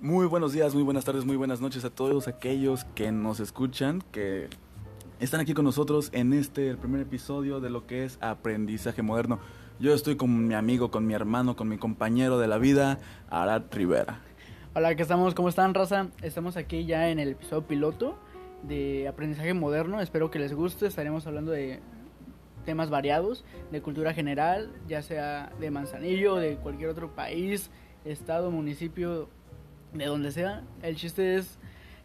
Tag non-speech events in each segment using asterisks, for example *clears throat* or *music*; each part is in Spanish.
Muy buenos días, muy buenas tardes, muy buenas noches a todos aquellos que nos escuchan, que están aquí con nosotros en este, el primer episodio de lo que es aprendizaje moderno. Yo estoy con mi amigo, con mi hermano, con mi compañero de la vida, Arad Rivera. Hola, ¿qué estamos? ¿Cómo están, raza? Estamos aquí ya en el episodio piloto de aprendizaje moderno. Espero que les guste. Estaremos hablando de temas variados, de cultura general, ya sea de Manzanillo, de cualquier otro país, estado, municipio, de donde sea. El chiste es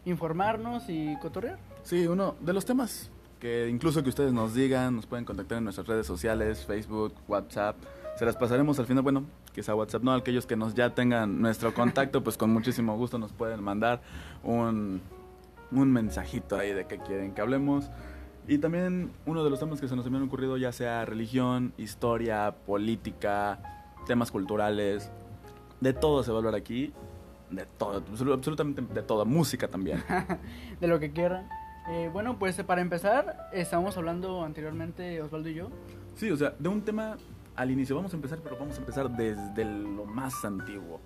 informarnos y cotorrear. Sí, uno de los temas que incluso que ustedes nos digan, nos pueden contactar en nuestras redes sociales, Facebook, WhatsApp. Se las pasaremos al final, bueno, sea WhatsApp, no, aquellos que nos ya tengan nuestro contacto, pues con muchísimo gusto nos pueden mandar un, un mensajito ahí de que quieren que hablemos. Y también uno de los temas que se nos habían ocurrido, ya sea religión, historia, política, temas culturales, de todo se va a hablar aquí, de todo, absolutamente de todo, música también. *laughs* de lo que quieran. Eh, bueno, pues para empezar, estábamos hablando anteriormente, Osvaldo y yo. Sí, o sea, de un tema al inicio, vamos a empezar, pero vamos a empezar desde lo más antiguo,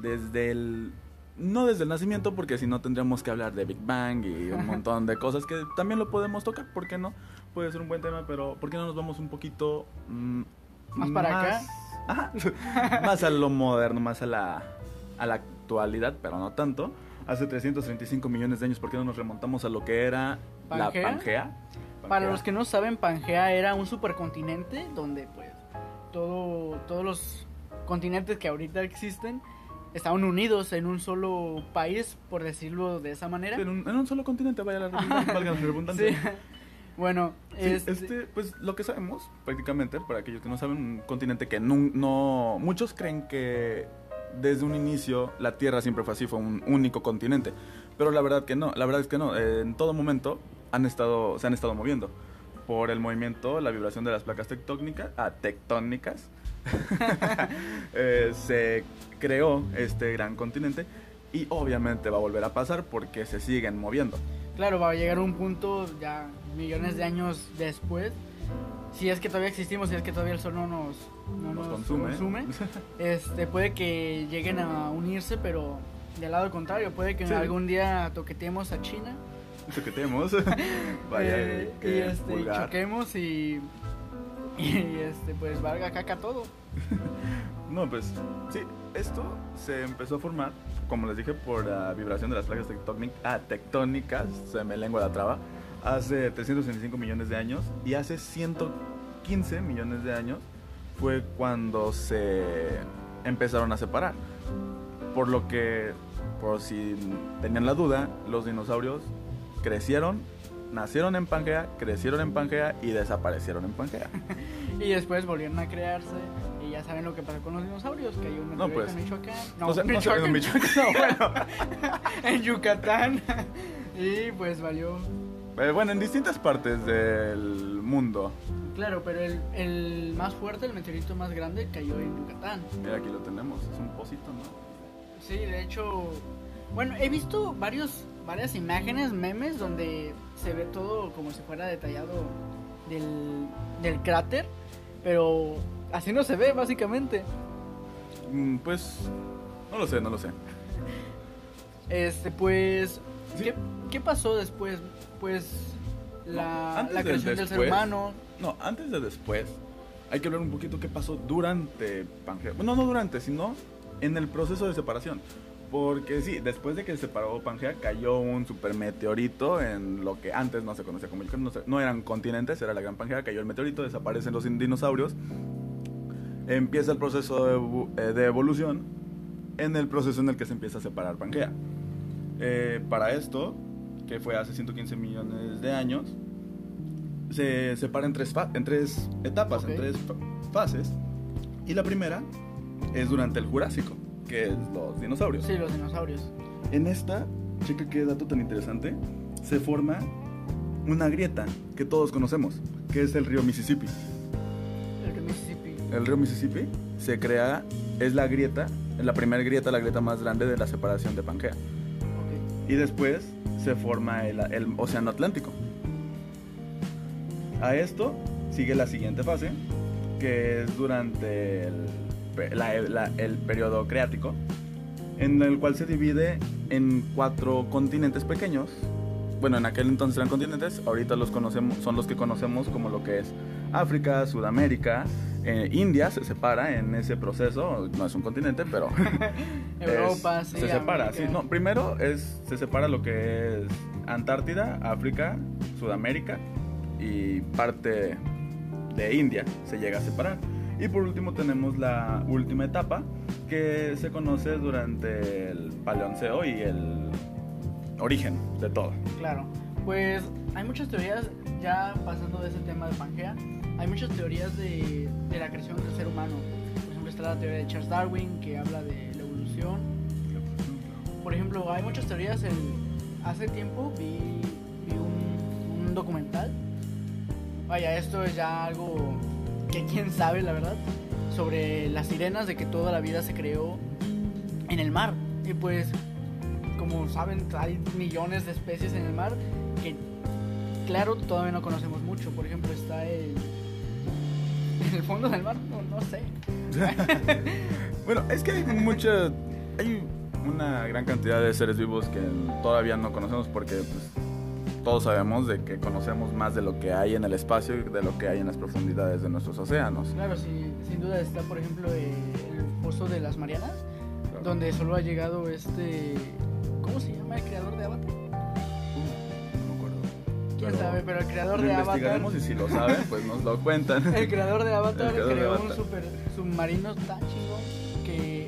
desde el no desde el nacimiento, porque si no tendríamos que hablar de Big Bang y un montón de cosas que también lo podemos tocar, ¿por qué no? Puede ser un buen tema, pero ¿por qué no nos vamos un poquito mm, más para acá? más *laughs* a lo moderno, más a la, a la actualidad, pero no tanto. Hace 335 millones de años, ¿por qué no nos remontamos a lo que era la Pangea? Para los que no saben, Pangea era un supercontinente donde pues todo, todos los continentes que ahorita existen estaban unidos en un solo país, por decirlo de esa manera. En un, en un solo continente, vaya la redundancia. sí. Bueno, este... este... pues lo que sabemos prácticamente, para aquellos que no saben, un continente que no, no, muchos creen que desde un inicio la Tierra siempre fue así, fue un único continente, pero la verdad que no, la verdad es que no, en todo momento han estado, se han estado moviendo. Por el movimiento, la vibración de las placas tectónicas, ah, tectónicas, *laughs* eh, se creó este gran continente y obviamente va a volver a pasar porque se siguen moviendo. Claro, va a llegar un punto ya millones de años después, si es que todavía existimos, si es que todavía el sol no nos, nos, consume, *laughs* este, puede que lleguen a unirse, pero del lado contrario, puede que algún día toqueteemos a China. Toqueteemos, *laughs* *laughs* vaya, eh, y este, choquemos y y este, pues valga caca todo. no, pues sí, esto se empezó a formar, como les dije, por la vibración de las placas ah, tectónicas, se me lengua la traba, hace 365 millones de años y hace 115 millones de años fue cuando se empezaron a separar. Por lo que, por si tenían la duda, los dinosaurios crecieron nacieron en Pangea, crecieron en Pangea y desaparecieron en Pangea. *laughs* y después volvieron a crearse y ya saben lo que pasó con los dinosaurios, que hay uno no, pues, *laughs* en Michoacán. No, no, Michoacán. en *laughs* Michoacán. No, bueno. en Yucatán. y pues valió. Eh, bueno, en distintas partes del mundo. Claro, pero el, el, más fuerte, el meteorito más grande, cayó en Yucatán. Mira, aquí lo tenemos, es un pocito, ¿no? Sí, de hecho, bueno, he visto varios varias imágenes, memes, donde se ve todo como si fuera detallado del, del cráter, pero así no se ve básicamente. Mm, pues no lo sé, no lo sé. Este, pues, ¿qué, pasó después? Pues la, la creación del ser humano. No, antes de después, hay que hablar un poquito qué pasó durante Pangea. Bueno, no durante, sino en el proceso de separación. Porque sí, después de que se separó Pangea, cayó un meteorito en lo que antes no se conocía como no, no eran continentes, era la Gran Pangea, cayó el meteorito, desaparecen los dinosaurios, empieza el proceso de, eh, evolución en el proceso en el que se empieza a separar Pangea. Eh, para esto, que fue hace 115 millones de años, se separa en tres, en tres etapas, en tres fases. Y la primera es durante el Jurásico que es los dinosaurios. Sí, los dinosaurios. En esta, checa qué dato tan interesante, se forma una grieta que todos conocemos, que es el río Mississippi. El río Mississippi. El río Mississippi se crea, es la grieta, la primera grieta, la grieta más grande de la separación de Pangea. Y después se forma el, Océano Atlántico. A esto sigue la siguiente fase, que es durante el el periodo creático, en el cual se divide en cuatro continentes pequeños. Bueno, en aquel entonces eran continentes, ahorita los conocemos, son los que conocemos como lo que es África, Sudamérica, eh, India se separa en ese proceso, no es un continente, pero *laughs* Europa, es- sí, se separa. América. Sí, no, primero es se separa lo que es Antártida, África, Sudamérica y parte de India se llega a separar. Y por último tenemos la última etapa que se conoce durante el Paleonceo y el origen de todo. Claro, pues hay muchas teorías, ya pasando de ese tema de Pangea, hay muchas teorías de, de la creación del ser humano. Por ejemplo, está la teoría de Charles Darwin, que habla de Por ejemplo, hay muchas teorías. En, hace tiempo vi, un, documental. Vaya, esto es ya algo que quién sabe, la verdad. Sobre las sirenas, de que toda la vida se creó en el mar. Y pues como saben, hay millones de especies en el mar que, claro, todavía no conocemos mucho. Por ejemplo, está el. En *laughs* el fondo del mar, no, no sé. *laughs* Bueno, es que hay mucha. Hay una gran cantidad de seres vivos que todavía no conocemos porque pues, todos sabemos de que conocemos más de lo que hay en el espacio y de lo que hay en las profundidades de nuestros océanos. Claro, sí, sin duda está, por ejemplo, eh, el Pozo de las Marianas, donde solo ha llegado este. ¿Cómo se llama el creador de Avatar? No me acuerdo. Quién Pero sabe, pero el creador Lo de Avatar. investigaremos y si lo saben, pues nos lo cuentan. *laughs* El creador de Avatar de creó un super submarino tan chingón que,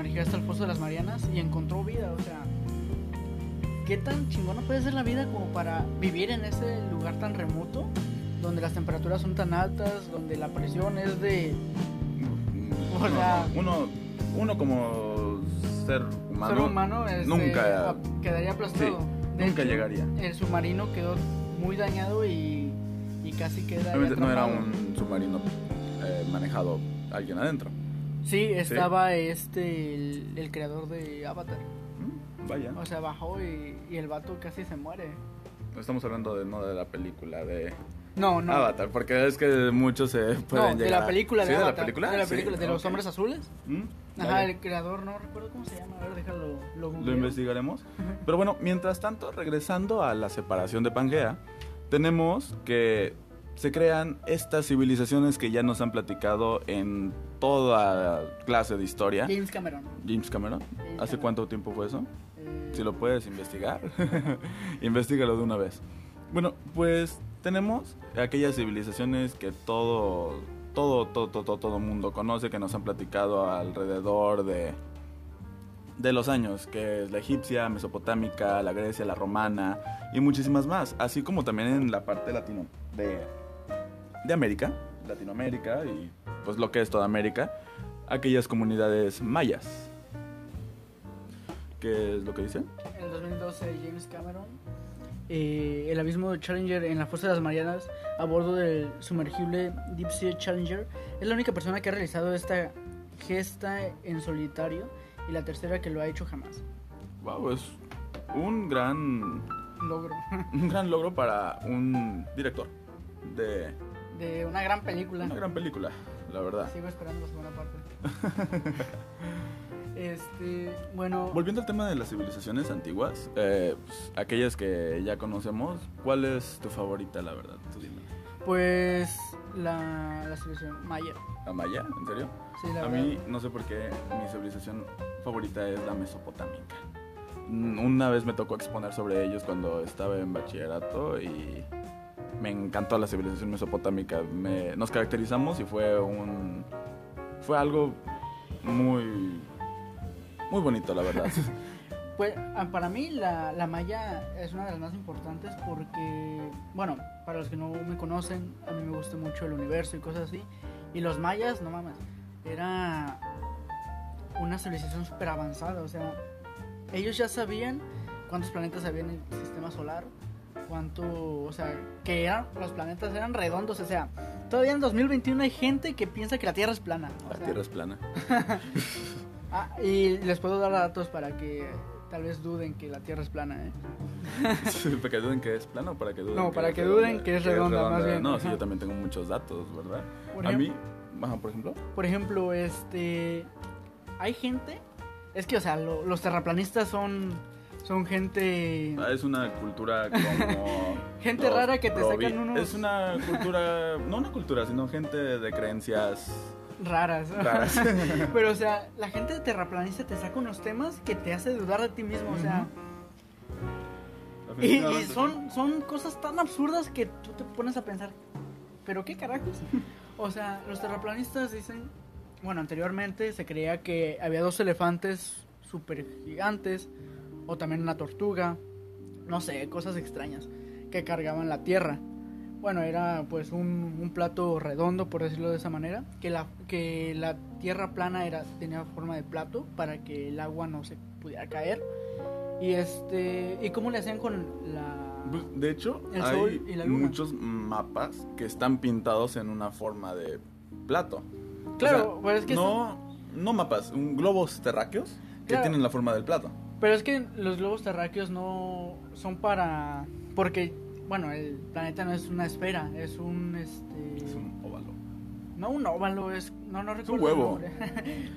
sumergió hasta el foso de las Marianas y encontró vida. O sea, ¿qué tan chingona puede ser la vida como para vivir en ese lugar tan remoto? Donde las temperaturas son tan altas, donde la presión es de O No, sea- no, uno, uno como ser humano, ser humano. este, nunca- ap- quedaría aplastado. sí, De nunca hecho, llegaría. El submarino quedó muy dañado y, y casi queda. no era un submarino eh, manejado alguien adentro. Sí, estaba este, el, el creador de Avatar. Mm, Vaya. O sea, bajó y, y el vato casi se muere. Estamos hablando de no de la película de No, no. Avatar, porque es que muchos se No, pueden de llegar la película de ¿Sí, Avatar. de la película, De la Sí, película, de los ok. hombres azules. Mm, Ajá, el creador, no recuerdo cómo se llama. A ver, déjalo. Lo, Lo investigaremos. Pero bueno, mientras tanto, regresando a la separación de Pangea, tenemos que se crean estas civilizaciones que ya nos han platicado en toda clase de historia. James Cameron. James Cameron. James ¿Hace Cameron. cuánto tiempo fue eso? Eh, Si lo puedes investigar, *laughs* investigalo de una vez. Bueno, pues tenemos aquellas civilizaciones que todo, todo, todo, todo, todo mundo conoce, que nos han platicado alrededor de, de los años, que es la egipcia, mesopotámica, la grecia, la romana y muchísimas más, así como también en la parte latino de, de América, Latinoamérica y pues lo que es toda América, aquellas comunidades mayas. ¿Qué es lo que dice? En el 2012, James Cameron. eh, el abismo de Challenger en la Fuerza de las Marianas a bordo del sumergible Deep Sea Challenger es la única persona que ha realizado esta gesta en solitario y la tercera que lo ha hecho jamás. Wow, es un gran, Logro. *laughs* un gran logro para un director de De una gran película. una gran película, la verdad. Sigo esperando la segunda parte. *laughs* este, bueno, Volviendo al tema de las civilizaciones antiguas, eh, pues, aquellas que ya conocemos, ¿cuál es tu favorita, la verdad? Tú dime. pues la, la civilización maya. ¿La maya? ¿En serio? Sí, la A verdad. mí, no sé por qué, mi civilización favorita es la mesopotámica. Una vez me tocó exponer sobre ellos cuando estaba en bachillerato y me encantó la civilización mesopotámica. Me- nos caracterizamos y fue un... fue algo muy... muy bonito, la verdad. *laughs* Pues ah, para mí la, la maya es una de las más importantes porque, bueno, para los que no me conocen, a mí me gusta mucho el universo y cosas así. Y los mayas, no mames, era una civilización súper avanzada. O sea, ellos ya sabían cuántos planetas había en el sistema solar, cuánto, o sea, que eran, los planetas eran redondos. O sea, todavía en 2021 hay gente que piensa que la Tierra es plana. La sea, Tierra es plana. *laughs* Ah, y les puedo dar datos para que tal vez duden que la Tierra es plana, ¿eh? *laughs* para que duden que es plana o para que duden No, que para que redonda? duden que es redonda, más bien, No, sí, yo también tengo muchos datos, ¿verdad? Por A mí, por ejemplo, Por ejemplo, este... Hay gente Es que, o sea, lo- los terraplanistas son, son gente... Ah, Es una cultura *laughs* como... Gente rara que te provi- sacan unos- Es una cultura, no una cultura, sino gente de creencias raras. raras. *laughs* Pero, o sea, la gente de terraplanista te saca unos temas que te hace dudar de ti mismo, o sea... Y, son, son cosas tan absurdas que tú te pones a pensar, ¿pero qué carajos? O sea, los terraplanistas dicen, bueno, anteriormente se creía que había dos elefantes super gigantes, o también una tortuga, no sé, cosas extrañas, que cargaban la tierra. Bueno, era pues un, un plato redondo, por decirlo de esa manera, que la, que la tierra plana era, tenía forma de plato para que el agua no se pudiera caer. Y este, ¿y cómo le hacían con la Pues, De hecho, El hay muchos mapas que están pintados en una forma de plato. Claro, O sea, pero es que no, no mapas, un globos terráqueos que tienen la forma del plato. Pero es que los globos terráqueos no son para porque bueno, el planeta no es una esfera, es un este Es un óvalo. no un óvalo, es no no un recuerdo huevo. el nombre.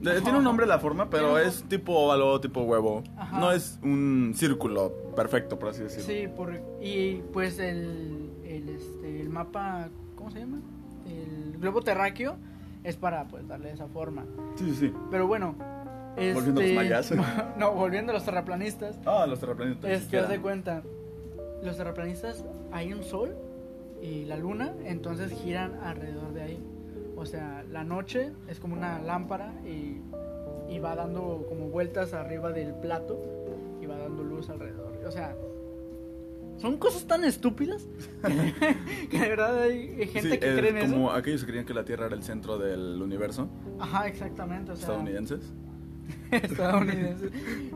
Le- *laughs* Tiene un nombre la forma, pero Tiene un- es tipo óvalo, tipo huevo. Ajá. No es un círculo perfecto, por así decirlo. Sí, por, y pues el, el, este, el mapa, ¿cómo se llama? El globo terráqueo es para pues darle esa forma. sí, sí. sí. Pero bueno, Volviendo a los este, mayas. *laughs* no, volviendo a los terraplanistas. Ah, los terraplanistas. Este, haz de cuenta, los terraplanistas hay un sol y la luna, entonces giran alrededor de ahí. O sea, la noche es como una lámpara y, y va dando como vueltas arriba del plato y va dando luz alrededor. O sea, son cosas tan estúpidas que, *laughs* que de verdad hay gente Sí, que cree en como eso. aquellos que creían que la Tierra era el centro del universo, Ajá, exactamente. O sea, estadounidenses. *laughs* estadounidenses.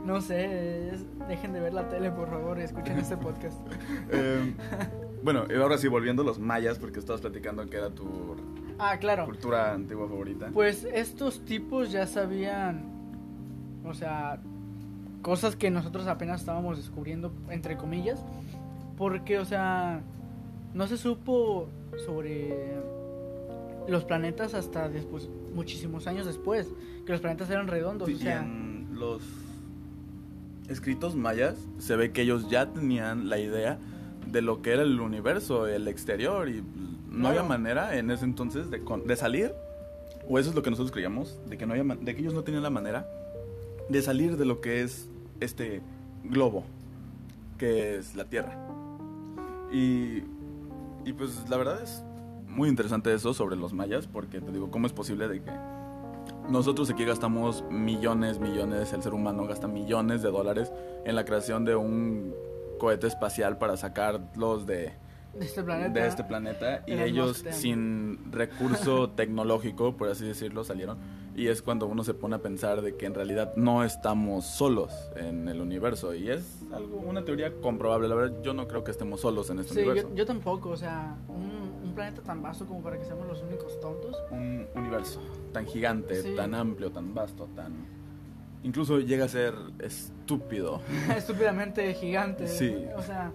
No sé, es- dejen de ver la tele, por favor, y escuchen este podcast. *laughs* Eh, bueno, y ahora sí, volviendo a los mayas, porque estabas platicando que era tu Ah, claro. cultura antigua favorita. Pues estos tipos ya sabían, o sea, cosas que nosotros apenas estábamos descubriendo, entre comillas, porque, o sea, no se supo sobre los planetas hasta después, muchísimos años después, que los planetas eran redondos, Sí, o y sea, en los escritos mayas se ve que ellos ya tenían la idea de lo que era el universo, el exterior, y no Claro. había manera en ese entonces de, de salir, o eso es lo que nosotros creíamos, de que, no había, de que ellos no tenían la manera de salir de lo que es este globo, que es la Tierra. Y, y pues la verdad es muy interesante eso sobre los mayas, porque te digo, ¿cómo es posible de que nosotros aquí gastamos millones, millones, el ser humano gasta millones de dólares en la creación de un cohete espacial para sacarlos de, de este planeta. de este planeta y ellos sin recurso *laughs* tecnológico, por así decirlo, salieron. Y es cuando uno se pone a pensar de que en realidad no estamos solos en el universo. Y es algo, una teoría comprobable. La verdad, yo no creo que estemos solos en este Sí, universo. yo, yo tampoco, o sea, un planeta tan vasto como para que seamos los únicos tontos. un universo tan gigante, Sí. tan amplio, tan vasto, tan... Incluso llega a ser estúpido. *laughs* estúpidamente gigante. Sí. O sea,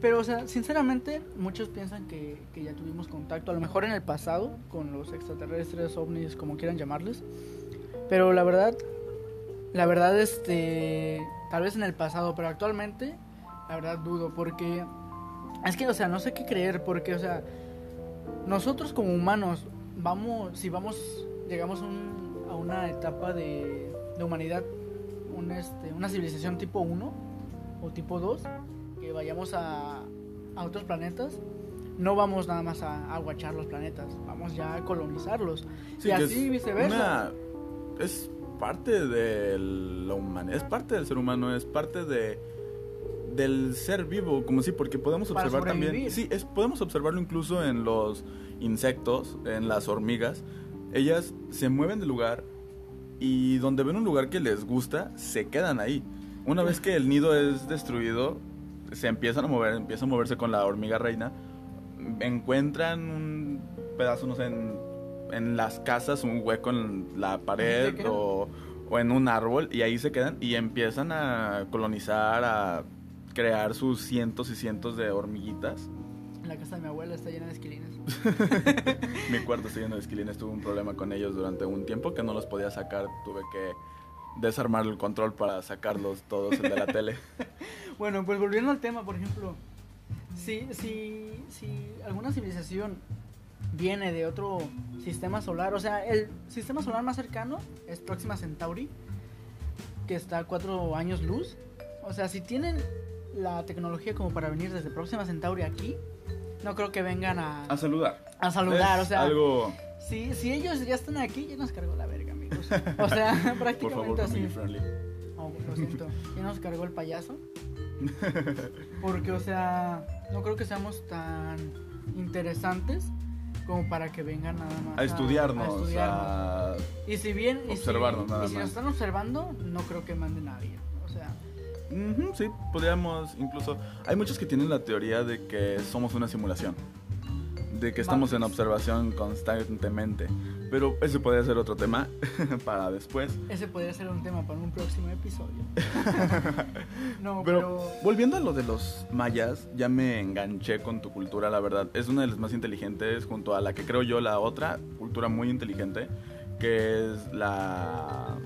pero, o sea, sinceramente, muchos piensan que, que ya tuvimos contacto, a lo mejor en el pasado, con los extraterrestres, ovnis, como quieran llamarles. Pero la verdad, la verdad, este, tal vez en el pasado, pero actualmente, la verdad dudo, porque es que, o sea, no sé qué creer, porque, o sea, nosotros como humanos, vamos, si vamos, llegamos un- a una etapa de, de humanidad, un, este, una civilización tipo 1 o tipo 2, que vayamos a, a otros planetas, no vamos nada más a aguachar los planetas, vamos ya a colonizarlos. y que así es viceversa. una- es parte de la humanidad, es parte del ser humano, es parte de del ser vivo, como sí, porque podemos observar también, sí, es, podemos observarlo incluso en los insectos, en las hormigas, ellas se mueven de lugar y donde ven un lugar que les gusta, se quedan ahí. Una vez que el nido es destruido, se empiezan a mover, empiezan a moverse con la hormiga reina, encuentran un pedazo, no sé, en, en las casas, un hueco en la pared o, o en un árbol y ahí se quedan y empiezan a colonizar, a crear sus cientos y cientos de hormiguitas. La casa de mi abuela está llena de esquilines. *laughs* Mi cuarto está lleno de esquilines, tuve un problema con ellos durante un tiempo que no los podía sacar, tuve que desarmar el control para sacarlos todos el de la tele. *laughs* Bueno, pues volviendo al tema, por ejemplo, si, si, si alguna civilización viene de otro sistema solar, o sea, el sistema solar más cercano es Próxima Centauri, que está a cuatro años luz. O sea, si tienen la tecnología como para venir desde Próxima Centauri aquí, no creo que vengan a, A saludar. a saludar. Es o sea, Algo, si, si ellos ya están aquí, ya nos cargó la verga, amigos. *laughs* O sea, por prácticamente favor, así. friendly. Oh, lo siento. Ya nos cargó el payaso. *laughs* Porque, o sea, no creo que seamos tan interesantes como para que vengan nada más A estudiarnos, a estudiarnos. a... Y si bien. y si- observarnos nada y si más. nos están observando, no creo que mande nadie. O sea, Ujú, sí, podríamos incluso... Hay muchos que tienen la teoría de que somos una simulación. De que estamos en observación constantemente. Pero ese podría ser otro tema *laughs* para después. ese podría ser un tema para un próximo episodio. *laughs* no, Pero, pero. volviendo a lo de los mayas, ya me enganché con tu cultura, la verdad. Es una de las más inteligentes junto a la que creo yo la otra cultura muy inteligente, que es la...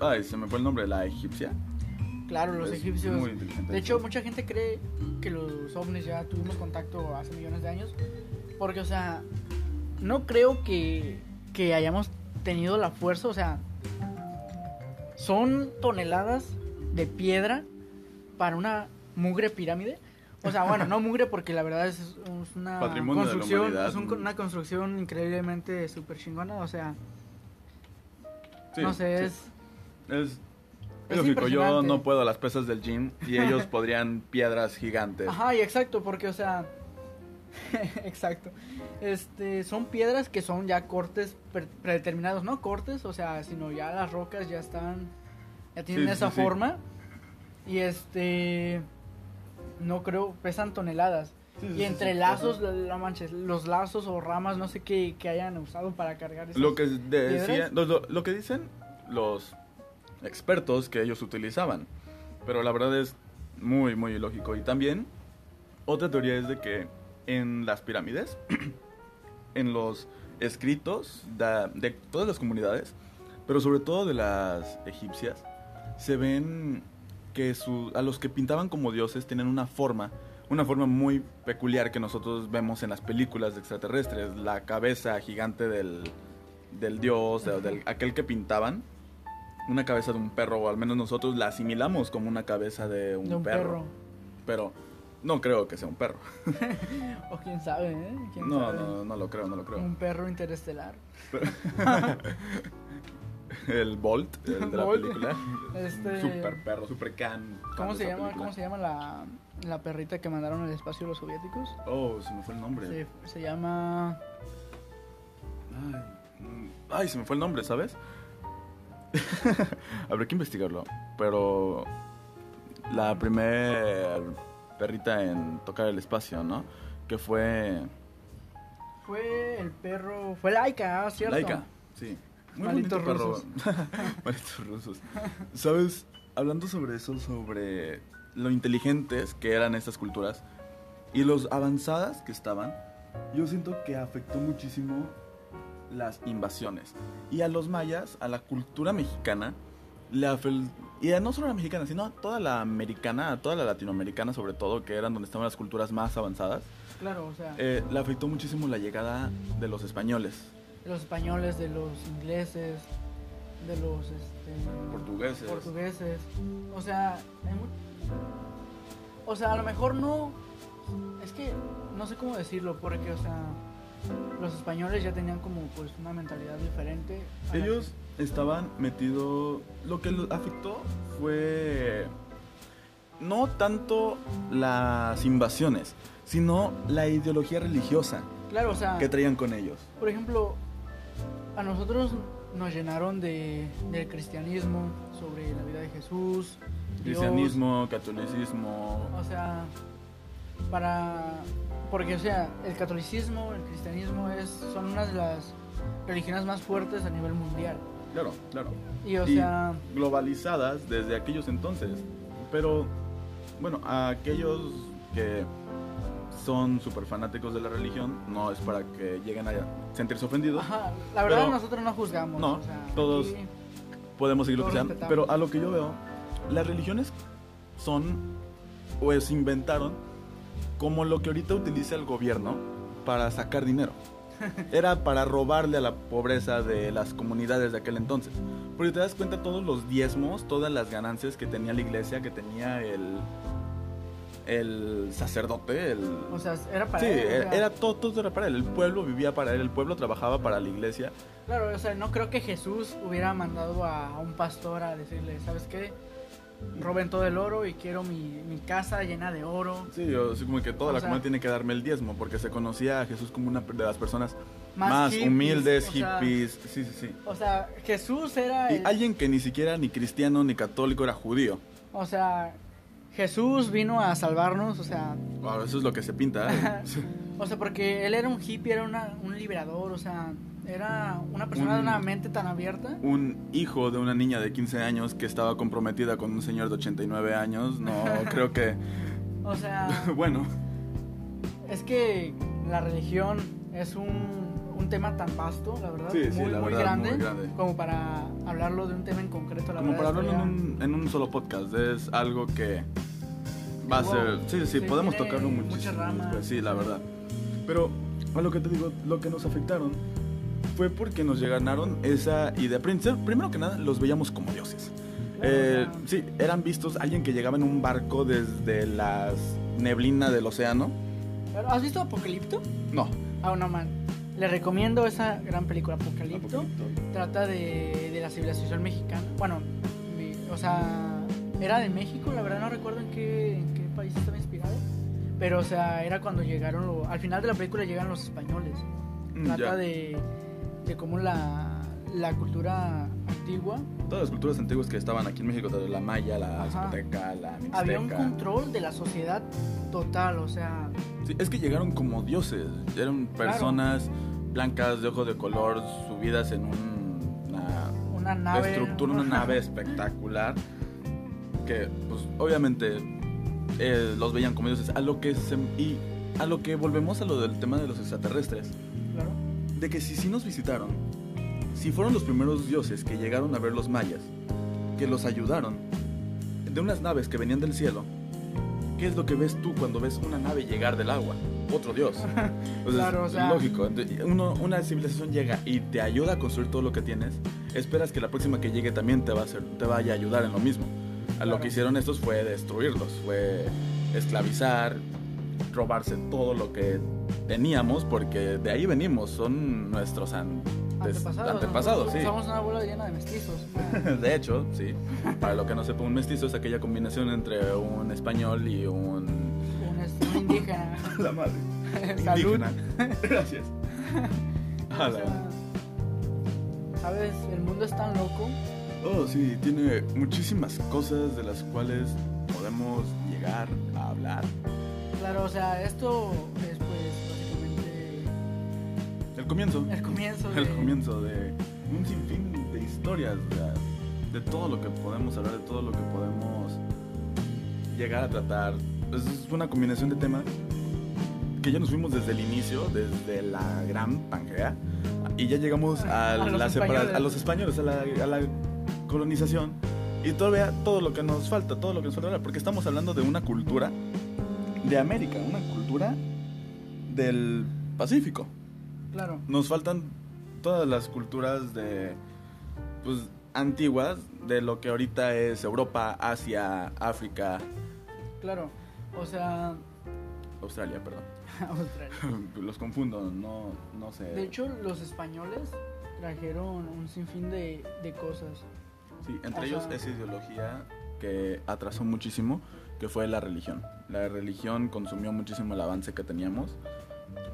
Ay, se me fue el nombre, la egipcia. Claro, los Es egipcios. De hecho, mucha gente cree que los ovnis ya tuvimos contacto hace millones de años. Porque, o sea, no creo que, que hayamos tenido la fuerza. O sea, son toneladas de piedra para una mugre pirámide. O sea, bueno, no mugre porque la verdad es, una Patrimonio construcción, es un- una construcción increíblemente súper chingona. O sea, Sí, no sé, sí. es Es, Es lógico, yo no puedo las pesas del gym y ellos *laughs* podrían piedras gigantes. Ajá, y exacto, porque, o sea, *laughs* exacto. Este, son piedras que son ya cortes pre- predeterminados, no cortes, o sea, sino ya las rocas ya están, ya tienen Sí, esa sí. forma. Y este, no creo, pesan toneladas. Y entre lazos, la, la manches, los lazos o ramas, no sé qué, que hayan usado para cargar esas Lo que decía, piedras. lo, lo- lo que dicen los expertos que ellos utilizaban. Pero la verdad es muy, muy ilógico. Y también, otra teoría es de que en las pirámides, *clears throat* en los escritos de, todas las comunidades, pero sobre todo de las egipcias, se ven que a los que pintaban como dioses tienen una forma, una forma muy peculiar que nosotros vemos en las películas de extraterrestres, la cabeza gigante del, del dios, aquel que pintaban, una cabeza de un perro, o al menos nosotros la asimilamos como una cabeza de un, de un perro, perro. Pero no creo que sea un perro. *laughs* O quién sabe, ¿eh? ¿Quién No, sabe? no, no lo creo, no lo creo. Un perro interestelar. *laughs* El Bolt, el de la Bolt. película. Este- Super perro, super can. ¿Cómo se llama? película. ¿Cómo se llama la, la perrita que mandaron al espacio los soviéticos? Oh, se me fue el nombre. Se, se llama Ay, mm, ay, se me fue el nombre, ¿sabes? *laughs* Habrá que investigarlo. Pero la primer perrita en tocar el espacio, ¿no? Que fue fue el perro, fue Laika, ah, ¿cierto? Laika. Sí. Muy Malditos bonito perro. *laughs* *laughs* Malditos rusos. ¿Sabes? Hablando sobre eso, sobre lo inteligentes que eran estas culturas y los avanzadas que estaban, yo siento que afectó muchísimo las invasiones. Y a los mayas, a la cultura mexicana, afel- y a no solo la mexicana, sino a toda la americana, a toda la latinoamericana sobre todo, que eran donde estaban las culturas más avanzadas, Claro, o sea, eh, le afectó muchísimo la llegada de los españoles, de los españoles, de los ingleses, de los este, portugueses. portugueses. O sea, o sea, a lo mejor no es que no sé cómo decirlo, porque o sea, los españoles ya tenían como pues una mentalidad diferente. Ellos estaban metidos. Lo que los afectó fue. No tanto las invasiones, sino la ideología religiosa que- claro, o sea, que traían con ellos. Por ejemplo, a nosotros nos llenaron de, del cristianismo, sobre la vida de Jesús, Dios, Cristianismo, catolicismo. o sea, para... Porque, o sea, el catolicismo, el cristianismo es, son unas de las religiones más fuertes a nivel mundial. Claro, claro. Y, o Y sea, globalizadas desde aquellos entonces. Pero, bueno, a aquellos que son súper fanáticos de la religión, no es para que lleguen a sentirse ofendidos. ajá, la verdad nosotros no juzgamos. No, o sea, todos- podemos seguir lo que sea. Pero a lo que yo veo, las religiones son, o se inventaron, como lo que ahorita utiliza el gobierno para sacar dinero. *laughs* Era para robarle a la pobreza de las comunidades de aquel entonces. Porque te das cuenta todos los diezmos, todas las ganancias que tenía la iglesia, que tenía el, el sacerdote, el... O sea, era para Sí, él, o era, era todo, todo era para él. El pueblo vivía para él, el pueblo trabajaba para la iglesia. Claro, o sea, no creo que Jesús hubiera mandado a, a un pastor a decirle, ¿sabes qué? Roben todo el oro y quiero mi, mi casa llena de oro. Sí, o sea, como que toda O la sea- comunidad tiene que darme el diezmo, porque se conocía a Jesús como una de las personas Más más, hippies, humildes, sea- hippies. Sí, sí, sí. O sea, Jesús era... Y el- alguien que ni siquiera ni cristiano ni católico era judío. O sea, Jesús vino a salvarnos, o sea... Wow, eso es lo que se pinta. ¿eh? *laughs* O sea, porque él era un hippie, era una- un liberador, o sea, era una persona de Un- una mente tan abierta. un hijo de una niña de 15 años que estaba comprometida con un señor de 89 años. No, *laughs* creo que. O sea, *laughs* Bueno, es que la religión es un, un tema tan vasto, la verdad, Sí, sí, muy, la muy, verdad, grande, muy grande. como para hablarlo de un tema en concreto. La como para hablarlo en un, en un solo podcast, es algo que va a ser. Sí, sí, Sí, podemos tocarlo muchas muchísimo. ramas. después, sí, la verdad. Pero a lo que te digo, lo que nos afectaron fue porque nos llegaron esa idea. Prim- Primero que nada, los veíamos como dioses. Claro, Eh, sí, eran vistos alguien que llegaba en un barco desde las neblina del océano. ¿Has visto Apocalipto? No. Ah, no, man. Le recomiendo esa gran película, Apocalipto. Trata de, de la civilización mexicana. Bueno, mi- o sea, era de México, la verdad no recuerdo en qué, en qué país estaba inspirado. Pero, o sea, era cuando llegaron, lo- al final de la película llegan los españoles. Mm, Trata ya. de, de cómo la, la cultura antigua Todas las culturas antiguas que estaban aquí en México, la maya, la azteca, la mixteca. había un control de la sociedad total, o sea, Sí, es que llegaron como dioses. Eran personas blancas de ojos de color subidas en un- una una nave. estructura, una *laughs* nave espectacular. Que, pues, obviamente eh, los veían como dioses. A lo que se, y a lo que volvemos a lo del tema de los extraterrestres. De que si sí nos visitaron, si fueron los primeros dioses que llegaron a ver los mayas, que los ayudaron, de unas naves que venían del cielo, ¿qué es lo que ves tú cuando ves una nave llegar del agua? Otro dios. *laughs* O sea, Claro, o es sea- lógico. Uno- una civilización llega y te ayuda a construir todo lo que tienes, esperas que la próxima que llegue también te, va a hacer, te vaya a ayudar en lo mismo. A lo que hicieron estos fue destruirlos, fue esclavizar, robarse todo lo que teníamos, porque de ahí venimos, son nuestros an- Antepasados. antepasados, sí. Somos una bola llena de mestizos. *laughs* De hecho, sí. Para lo que no sepa, un mestizo es aquella combinación entre un español y un... indígena. *laughs* La madre. *laughs* Salud. Indígena. Gracias. A la- Sabes, el mundo es tan loco. Oh, sí, tiene muchísimas cosas de las cuales podemos llegar a hablar. Claro, o sea, esto es pues básicamente El comienzo. el comienzo *laughs* de... El comienzo de un sinfín de historias, de, de todo lo que podemos hablar, de todo lo que podemos llegar a tratar. Es una combinación de temas que ya nos fuimos desde el inicio, desde la gran Pangea, y ya llegamos *laughs* a, A los la españoles. a los españoles, a la, a la colonización, y todavía todo lo que nos falta, todo lo que nos falta hablar, porque estamos hablando de una cultura de América, una cultura del Pacífico Claro, nos faltan todas las culturas de pues antiguas de lo que ahorita es Europa, Asia, África, claro. O sea, Australia, perdón. *laughs* Australia. *laughs* Los confundo, no no sé. De hecho, los españoles trajeron un sinfín de, de cosas. sí, entre o ellos sea- esa ideología que atrasó muchísimo, que fue la religión. La religión consumió muchísimo el avance que teníamos.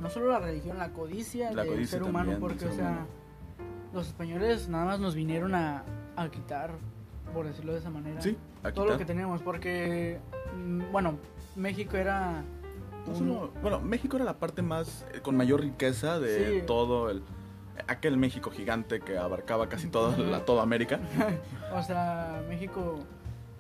No solo la religión, la codicia La del codicia ser humano, también, porque, o sea, humano. los españoles nada más nos vinieron a, a quitar, por decirlo de esa manera, Sí, todo lo que teníamos, porque, mm, bueno, México era... No un- solo- bueno, México era la parte más eh, con mayor riqueza de Sí. todo el aquel México gigante que abarcaba casi toda la toda América. *laughs* o sea, México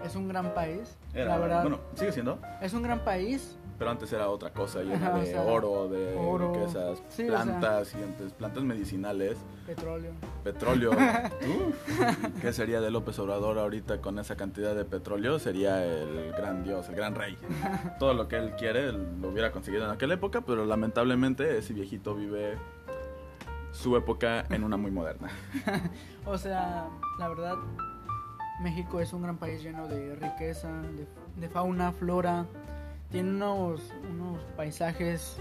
es un gran país, Era- la verdad. Bueno, sigue siendo. Es un gran país, pero antes era otra cosa, llena Ajá, o de sea, oro, de oro. riquezas, Sí, o sea. plantas, plantas medicinales, Petróleo. petróleo. *laughs* Uf, ¿Qué sería de López Obrador ahorita con esa cantidad de petróleo? Sería el gran dios, el gran rey. *laughs* Todo lo que él quiere lo hubiera conseguido en aquella época, pero lamentablemente ese viejito vive su época en una muy moderna. *laughs* O sea, la verdad, México es un gran país lleno de riqueza, de, de fauna, flora. Tiene unos, unos paisajes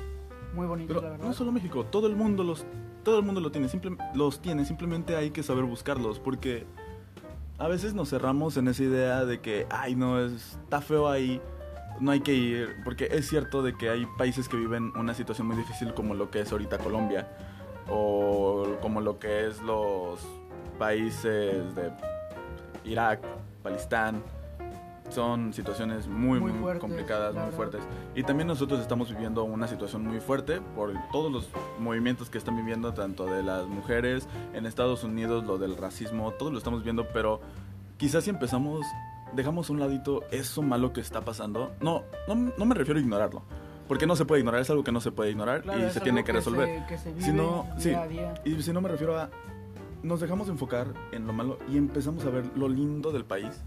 muy bonitos, Pero la verdad. no solo México, todo el mundo los todo el mundo lo tiene, simple- los tiene, simplemente hay que saber buscarlos porque a veces nos cerramos en esa idea de que ay, no es- está feo ahí, no hay que ir, porque es cierto de que hay países que viven una situación muy difícil como lo que es ahorita Colombia o como lo que es los países de Irak, Palistán. Son situaciones muy, Muy muy, fuertes, complicadas, muy fuertes. Y también nosotros estamos viviendo una situación muy fuerte por todos los movimientos que están viviendo, tanto de las mujeres en Estados Unidos, lo del racismo, todo lo estamos viendo, pero quizás si empezamos, dejamos a un ladito eso malo que está pasando. No, no, no me refiero a ignorarlo, porque no se puede ignorar, es algo que no se puede ignorar Claro, y se tiene que resolver. se- que se vive Si no, sí. día a día. Y si no me refiero a. Nos dejamos enfocar en lo malo y empezamos a ver lo lindo del país.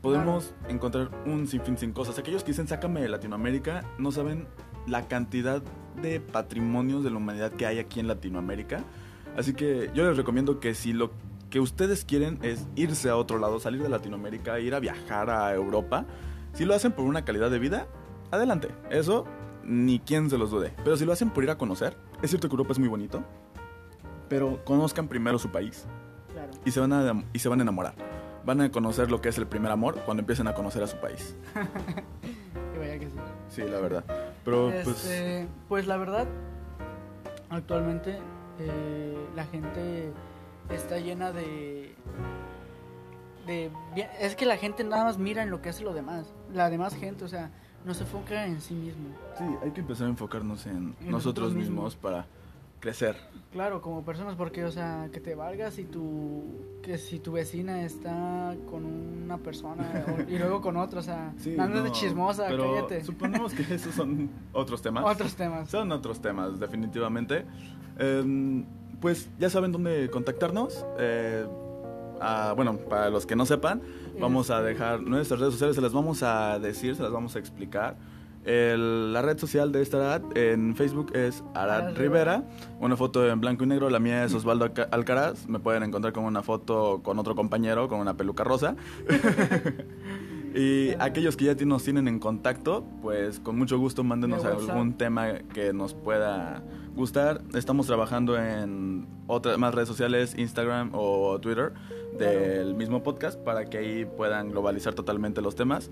Podemos encontrar un sinfín sin cosas. Aquellos que dicen sácame de Latinoamérica no saben la cantidad de patrimonios de la humanidad que hay aquí en Latinoamérica. Así que yo les recomiendo que si lo que ustedes quieren es irse a otro lado, salir de Latinoamérica, ir a viajar a Europa, si lo hacen por una calidad de vida, adelante. Eso ni quien se los dude. Pero si lo hacen por ir a conocer, es cierto que Europa es muy bonito, pero conozcan primero su país Claro. y se van a, y se van a enamorar. Van a conocer lo que es el primer amor cuando empiecen a conocer a su país. *laughs* Que vaya que sí. Sí, la verdad. Pero pues Este, pues la verdad, actualmente eh, la gente está llena de, de... Es que la gente nada más mira en lo que hace lo demás. La demás gente, o sea, no se enfoca en sí mismo. sí, hay que empezar a enfocarnos en, En nosotros nosotros mismos mismos. para crecer. Claro, como personas, porque, o sea, que te valgas si tu, que si tu vecina está con una persona o- y *laughs* luego con otra, o sea, no andes de chismosa, pero cállate. Suponemos que esos son *laughs* otros temas. Otros temas. Son otros temas, definitivamente. Em, pues ya saben dónde contactarnos. Eh, ah, bueno, para los que no sepan, vamos a dejar nuestras redes sociales, se las vamos a decir, se las vamos a explicar. El- la red social de esta Arad en Facebook es Arad Rivera. Una foto en blanco y negro, la mía es Osvaldo Alca- Alcaraz. Me pueden encontrar con una foto con otro compañero, con una peluca rosa. *laughs* *laughs* y aquellos que ya nos tienen en contacto, pues con mucho gusto mándenos algún tema que nos pueda gustar. Estamos trabajando en otras más redes sociales, Instagram o Twitter del mismo podcast para que ahí puedan globalizar totalmente los temas.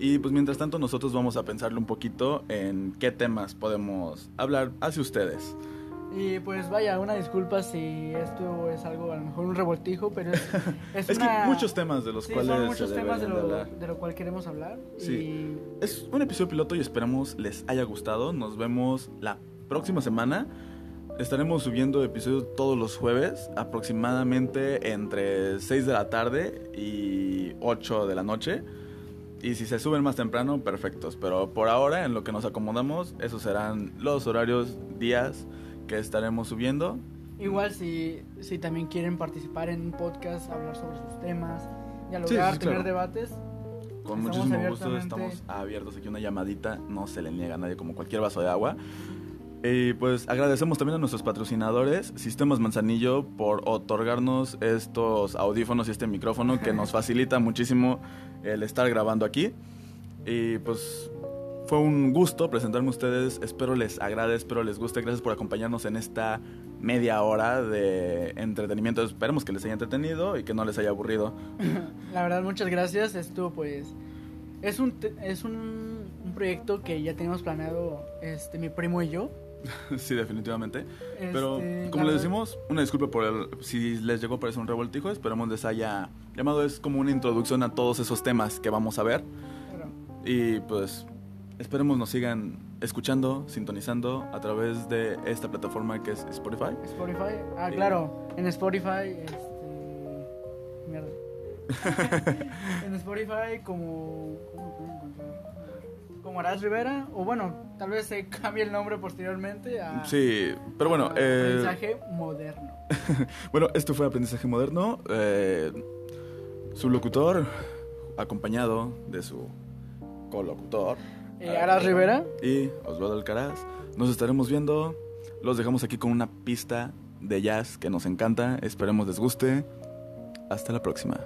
Y pues mientras tanto nosotros vamos a pensarle un poquito en qué temas podemos hablar hacia ustedes. Y pues vaya, una disculpa si esto es algo, a lo mejor un revoltijo, pero es, *laughs* es, Es una- que hay muchos temas de los sí, cuales son muchos temas de lo, de lo cual queremos hablar. Sí. Y Es un episodio piloto y esperamos les haya gustado. Nos vemos la próxima semana. Estaremos subiendo episodios todos los jueves, aproximadamente entre 6 de la tarde y 8 de la noche. Y si se suben más temprano, perfectos. Pero por ahora, en lo que nos acomodamos, esos serán los horarios, días que estaremos subiendo. igual si, si también quieren participar en un podcast, hablar sobre sus temas, dialogar, sí, tener claro. debates, Con muchísimo gusto abiertamente- estamos abiertos aquí una llamadita, no se le niega a nadie como cualquier vaso de agua. Y pues agradecemos también a nuestros patrocinadores, Sistemas Manzanillo, por otorgarnos estos audífonos y este micrófono que nos *laughs* facilita muchísimo el estar grabando aquí. Y pues fue un gusto presentarme a ustedes, espero les agrade, espero les guste, gracias por acompañarnos en esta media hora de entretenimiento, esperemos que les haya entretenido y que no les haya aburrido. *laughs* la verdad muchas gracias. Esto pues es un, es un, un proyecto que ya teníamos planeado este, mi primo y yo. *laughs* sí, definitivamente. Pero, Este, como les decimos, una disculpa por el, si les llegó a parecer un revoltijo, esperamos les haya llamado. Es como una introducción a todos esos temas que vamos a ver. Y pues, esperemos nos sigan escuchando, sintonizando a través de esta plataforma que es Spotify. Spotify. Ah, claro, en Spotify, este. Mierda. *laughs* en Spotify como... ¿Cómo pueden encontrar? Como Aras Rivera, o bueno, tal vez se *laughs* cambie el nombre posteriormente a... Sí, pero bueno, a eh, Aprendizaje moderno. *laughs* bueno, esto fue Aprendizaje Moderno. eh, su locutor, acompañado de su colocutor. Eh, Aras Rivera. Y Osvaldo Alcaraz. Nos estaremos viendo. Los dejamos aquí con una pista de jazz que nos encanta. Esperemos les guste. Hasta la próxima.